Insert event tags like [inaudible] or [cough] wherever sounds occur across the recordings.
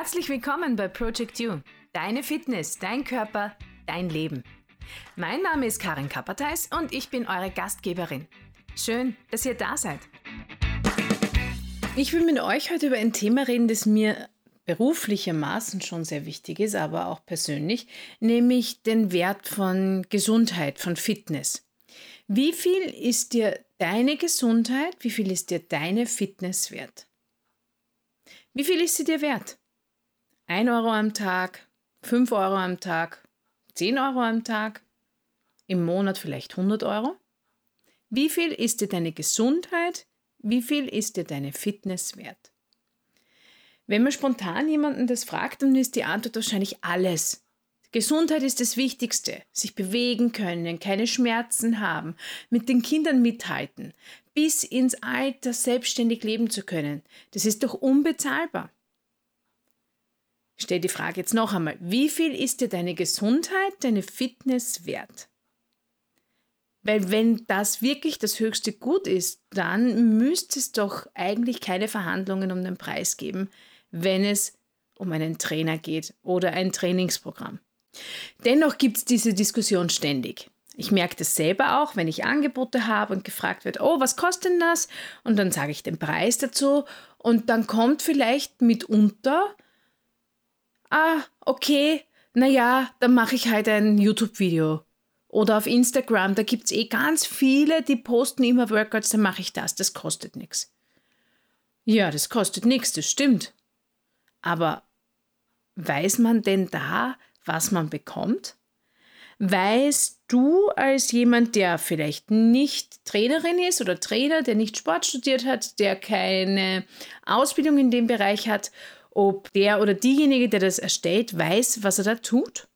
Herzlich willkommen bei Project You. Deine Fitness, dein Körper, dein Leben. Mein Name ist Karin Kapperteis und ich bin eure Gastgeberin. Schön, dass ihr da seid. Ich will mit euch heute über ein Thema reden, das mir beruflichermaßen schon sehr wichtig ist, aber auch persönlich, nämlich den Wert von Gesundheit, von Fitness. Wie viel ist dir deine Gesundheit, wie viel ist dir deine Fitness wert? Wie viel ist sie dir wert? 1 Euro am Tag, 5 Euro am Tag, 10 Euro am Tag, im Monat vielleicht 100 Euro? Wie viel ist dir deine Gesundheit, wie viel ist dir deine Fitness wert? Wenn man spontan jemanden das fragt, dann ist die Antwort wahrscheinlich alles. Gesundheit ist das Wichtigste. Sich bewegen können, keine Schmerzen haben, mit den Kindern mithalten, bis ins Alter selbstständig leben zu können. Das ist doch unbezahlbar. Stell die Frage jetzt noch einmal. Wie viel ist dir deine Gesundheit, deine Fitness wert? Weil wenn das wirklich das höchste Gut ist, dann müsste es doch eigentlich keine Verhandlungen um den Preis geben, wenn es um einen Trainer geht oder ein Trainingsprogramm. Dennoch gibt es diese Diskussion ständig. Ich merke das selber auch, wenn ich Angebote habe und gefragt wird, oh, was kostet denn das? Und dann sage ich den Preis dazu und dann kommt vielleicht mitunter, ah, okay, naja, dann mache ich halt ein YouTube-Video. Oder auf Instagram, da gibt es eh ganz viele, die posten immer Workouts, dann mache ich das, das kostet nichts. Ja, das kostet nichts, das stimmt. Aber weiß man denn da, was man bekommt? Weißt du als jemand, der vielleicht nicht Trainerin ist oder Trainer, der nicht Sport studiert hat, der keine Ausbildung in dem Bereich hat, ob der oder diejenige, der das erstellt, weiß, was er da tut?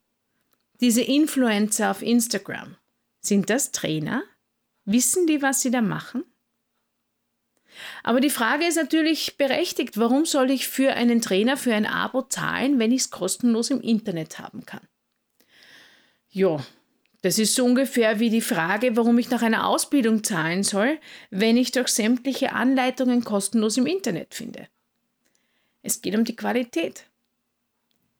Diese Influencer auf Instagram, sind das Trainer? Wissen die, was sie da machen? Aber die Frage ist natürlich berechtigt, warum soll ich für einen Trainer für ein Abo zahlen, wenn ich es kostenlos im Internet haben kann? Ja, das ist so ungefähr wie die Frage, warum ich nach einer Ausbildung zahlen soll, wenn ich doch sämtliche Anleitungen kostenlos im Internet finde. Es geht um die Qualität.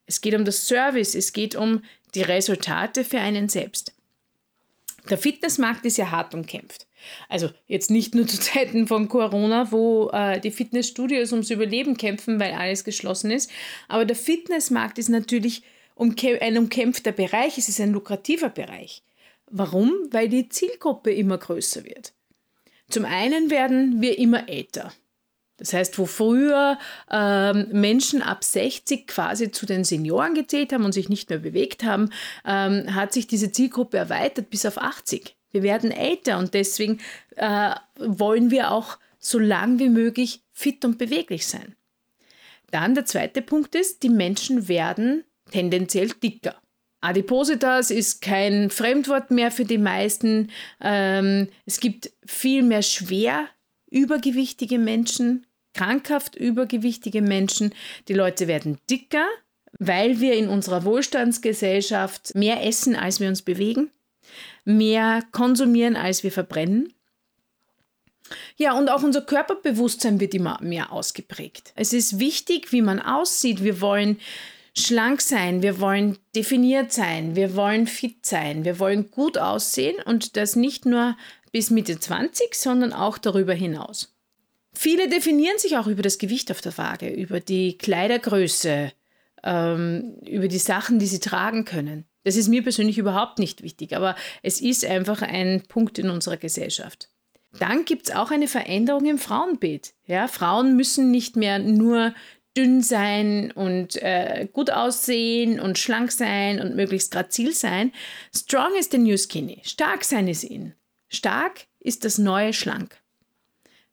Es geht um das Service, es geht um die Resultate für einen selbst. Der Fitnessmarkt ist ja hart umkämpft. Also jetzt nicht nur [laughs] zu Zeiten von Corona, wo äh, die Fitnessstudios ums Überleben kämpfen, weil alles geschlossen ist, aber der Fitnessmarkt ist natürlich ein umkämpfter Bereich, es ist ein lukrativer Bereich. Warum? Weil die Zielgruppe immer größer wird. Zum einen werden wir immer älter. Das heißt, wo früher ähm, Menschen ab 60 quasi zu den Senioren gezählt haben und sich nicht mehr bewegt haben, ähm, hat sich diese Zielgruppe erweitert bis auf 80. Wir werden älter und deswegen äh, wollen wir auch so lang wie möglich fit und beweglich sein. Dann der zweite Punkt ist, die Menschen werden tendenziell dicker. Adipositas ist kein Fremdwort mehr für die meisten. Ähm, es gibt viel mehr schwer übergewichtige Menschen, krankhaft übergewichtige Menschen. Die Leute werden dicker, weil wir in unserer Wohlstandsgesellschaft mehr essen, als wir uns bewegen mehr konsumieren, als wir verbrennen. Ja, und auch unser Körperbewusstsein wird immer mehr ausgeprägt. Es ist wichtig, wie man aussieht. Wir wollen schlank sein, wir wollen definiert sein, wir wollen fit sein, wir wollen gut aussehen und das nicht nur bis Mitte 20, sondern auch darüber hinaus. Viele definieren sich auch über das Gewicht auf der Waage, über die Kleidergröße, ähm, über die Sachen, die sie tragen können. Das ist mir persönlich überhaupt nicht wichtig, aber es ist einfach ein Punkt in unserer Gesellschaft. Dann gibt es auch eine Veränderung im Frauenbild. Ja, Frauen müssen nicht mehr nur dünn sein und äh, gut aussehen und schlank sein und möglichst grazil sein. Strong is the new skinny. Stark sein ist in. Stark ist das neue schlank.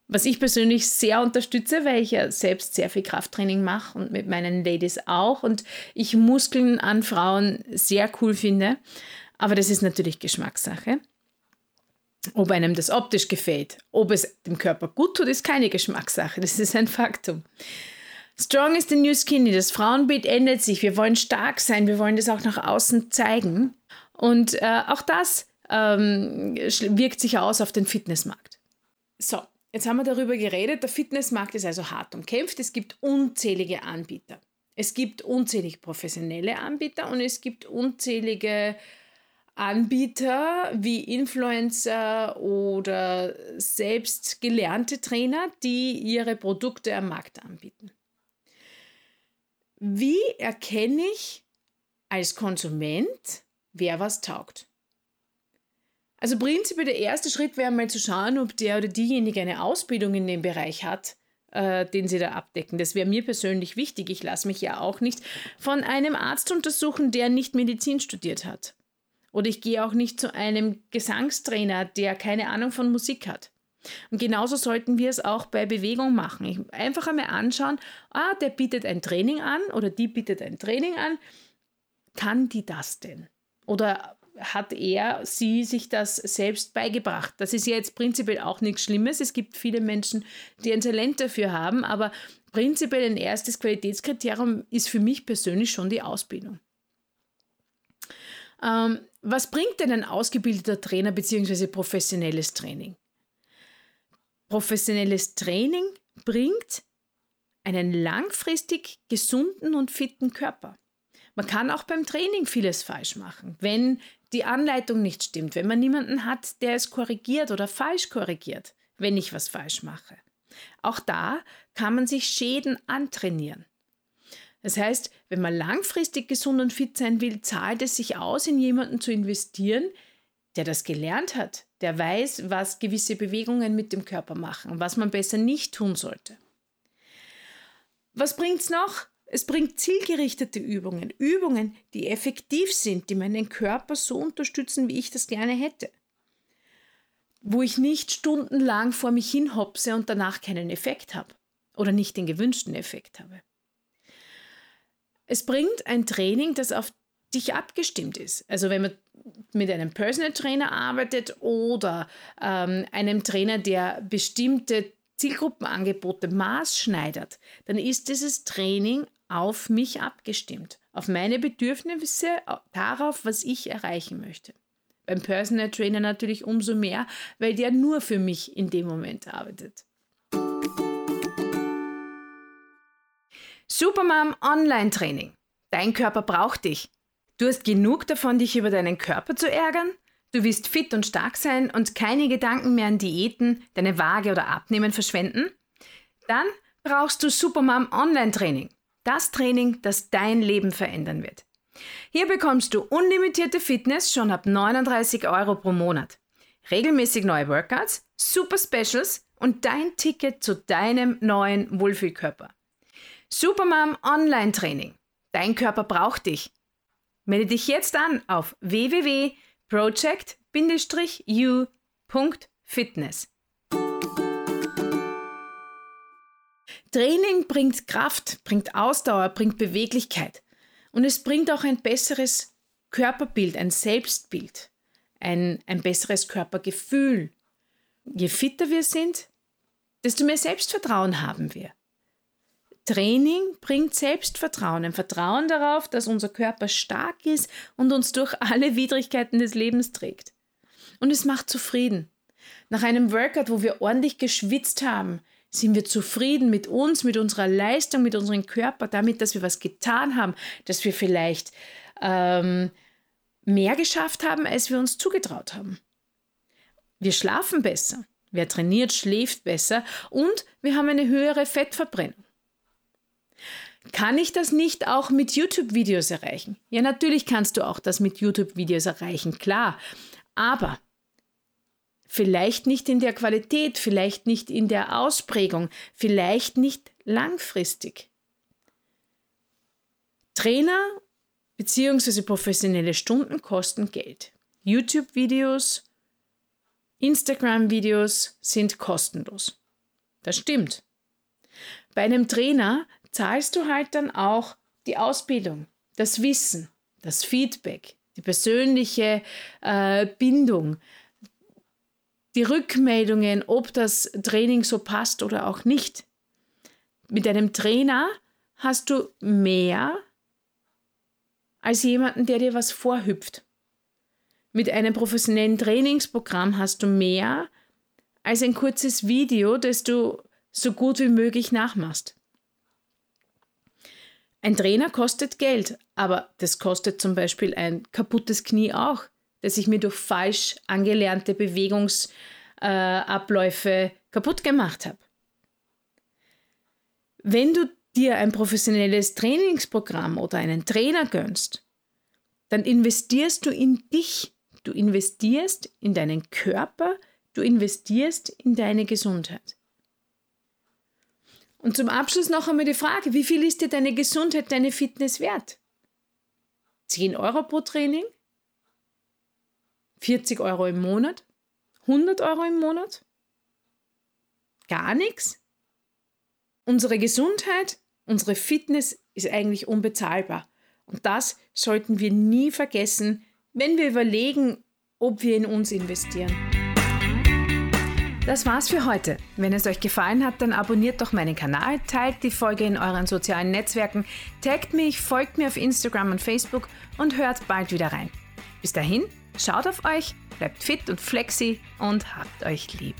Was ich persönlich sehr unterstütze, weil ich ja selbst sehr viel Krafttraining mache und mit meinen Ladies auch und ich Muskeln an Frauen sehr cool finde. Aber das ist natürlich Geschmackssache. Ob einem das optisch gefällt, ob es dem Körper gut tut, ist keine Geschmackssache. Das ist ein Faktum. Strong is the new skinny. Das Frauenbild ändert sich. Wir wollen stark sein. Wir wollen das auch nach außen zeigen. Und äh, auch das ähm, wirkt sich aus auf den Fitnessmarkt. So, Jetzt haben wir darüber geredet, der Fitnessmarkt ist also hart umkämpft, es gibt unzählige Anbieter. Es gibt unzählige professionelle Anbieter und es gibt unzählige Anbieter wie Influencer oder selbst gelernte Trainer, die ihre Produkte am Markt anbieten. Wie erkenne ich als Konsument, wer was taugt? Also prinzipiell der erste Schritt wäre mal zu schauen, ob der oder diejenige eine Ausbildung in dem Bereich hat, äh, den sie da abdecken. Das wäre mir persönlich wichtig. Ich lasse mich ja auch nicht von einem Arzt untersuchen, der nicht Medizin studiert hat. Oder ich gehe auch nicht zu einem Gesangstrainer, der keine Ahnung von Musik hat. Und genauso sollten wir es auch bei Bewegung machen. Einfach einmal anschauen, ah, der bietet ein Training an oder die bietet ein Training an. Kann die das denn? Oder hat er, sie sich das selbst beigebracht? Das ist ja jetzt prinzipiell auch nichts Schlimmes. Es gibt viele Menschen, die ein Talent dafür haben, aber prinzipiell ein erstes Qualitätskriterium ist für mich persönlich schon die Ausbildung. Ähm, was bringt denn ein ausgebildeter Trainer bzw. professionelles Training? Professionelles Training bringt einen langfristig gesunden und fitten Körper. Man kann auch beim Training vieles falsch machen, wenn die Anleitung nicht stimmt, wenn man niemanden hat, der es korrigiert oder falsch korrigiert, wenn ich was falsch mache. Auch da kann man sich Schäden antrainieren. Das heißt, wenn man langfristig gesund und fit sein will, zahlt es sich aus, in jemanden zu investieren, der das gelernt hat, der weiß, was gewisse Bewegungen mit dem Körper machen was man besser nicht tun sollte. Was bringt es noch? Es bringt zielgerichtete Übungen, Übungen, die effektiv sind, die meinen Körper so unterstützen, wie ich das gerne hätte. Wo ich nicht stundenlang vor mich hinhopse und danach keinen Effekt habe oder nicht den gewünschten Effekt habe. Es bringt ein Training, das auf dich abgestimmt ist. Also wenn man mit einem Personal Trainer arbeitet oder ähm, einem Trainer, der bestimmte Zielgruppenangebote maßschneidert, dann ist dieses Training auf mich abgestimmt, auf meine Bedürfnisse, darauf, was ich erreichen möchte. Beim Personal Trainer natürlich umso mehr, weil der nur für mich in dem Moment arbeitet. Supermom Online Training. Dein Körper braucht dich. Du hast genug davon, dich über deinen Körper zu ärgern? Du willst fit und stark sein und keine Gedanken mehr an Diäten, deine Waage oder Abnehmen verschwenden? Dann brauchst du Supermom Online Training. Das Training, das dein Leben verändern wird. Hier bekommst du unlimitierte Fitness schon ab 39 Euro pro Monat. Regelmäßig neue Workouts, Super Specials und dein Ticket zu deinem neuen Wohlfühlkörper. Supermom Online Training. Dein Körper braucht dich. Melde dich jetzt an auf www.project-u.fitness. Training bringt Kraft, bringt Ausdauer, bringt Beweglichkeit. Und es bringt auch ein besseres Körperbild, ein Selbstbild, ein, ein besseres Körpergefühl. Je fitter wir sind, desto mehr Selbstvertrauen haben wir. Training bringt Selbstvertrauen, ein Vertrauen darauf, dass unser Körper stark ist und uns durch alle Widrigkeiten des Lebens trägt. Und es macht zufrieden. Nach einem Workout, wo wir ordentlich geschwitzt haben, sind wir zufrieden mit uns, mit unserer Leistung, mit unserem Körper, damit, dass wir was getan haben, dass wir vielleicht ähm, mehr geschafft haben, als wir uns zugetraut haben. Wir schlafen besser. Wer trainiert, schläft besser und wir haben eine höhere Fettverbrennung. Kann ich das nicht auch mit YouTube-Videos erreichen? Ja, natürlich kannst du auch das mit YouTube-Videos erreichen, klar. Aber vielleicht nicht in der Qualität, vielleicht nicht in der Ausprägung, vielleicht nicht langfristig. Trainer bzw. professionelle Stunden kosten Geld. YouTube-Videos, Instagram-Videos sind kostenlos. Das stimmt. Bei einem Trainer zahlst du halt dann auch die Ausbildung, das Wissen, das Feedback, die persönliche äh, Bindung, die Rückmeldungen, ob das Training so passt oder auch nicht. Mit einem Trainer hast du mehr als jemanden, der dir was vorhüpft. Mit einem professionellen Trainingsprogramm hast du mehr als ein kurzes Video, das du so gut wie möglich nachmachst. Ein Trainer kostet Geld, aber das kostet zum Beispiel ein kaputtes Knie auch, das ich mir durch falsch angelernte Bewegungsabläufe äh, kaputt gemacht habe. Wenn du dir ein professionelles Trainingsprogramm oder einen Trainer gönnst, dann investierst du in dich, du investierst in deinen Körper, du investierst in deine Gesundheit. Und zum Abschluss noch einmal die Frage, wie viel ist dir deine Gesundheit, deine Fitness wert? 10 Euro pro Training? 40 Euro im Monat? 100 Euro im Monat? Gar nichts? Unsere Gesundheit, unsere Fitness ist eigentlich unbezahlbar. Und das sollten wir nie vergessen, wenn wir überlegen, ob wir in uns investieren. Das war's für heute. Wenn es euch gefallen hat, dann abonniert doch meinen Kanal, teilt die Folge in euren sozialen Netzwerken, taggt mich, folgt mir auf Instagram und Facebook und hört bald wieder rein. Bis dahin, schaut auf euch, bleibt fit und flexi und habt euch lieb.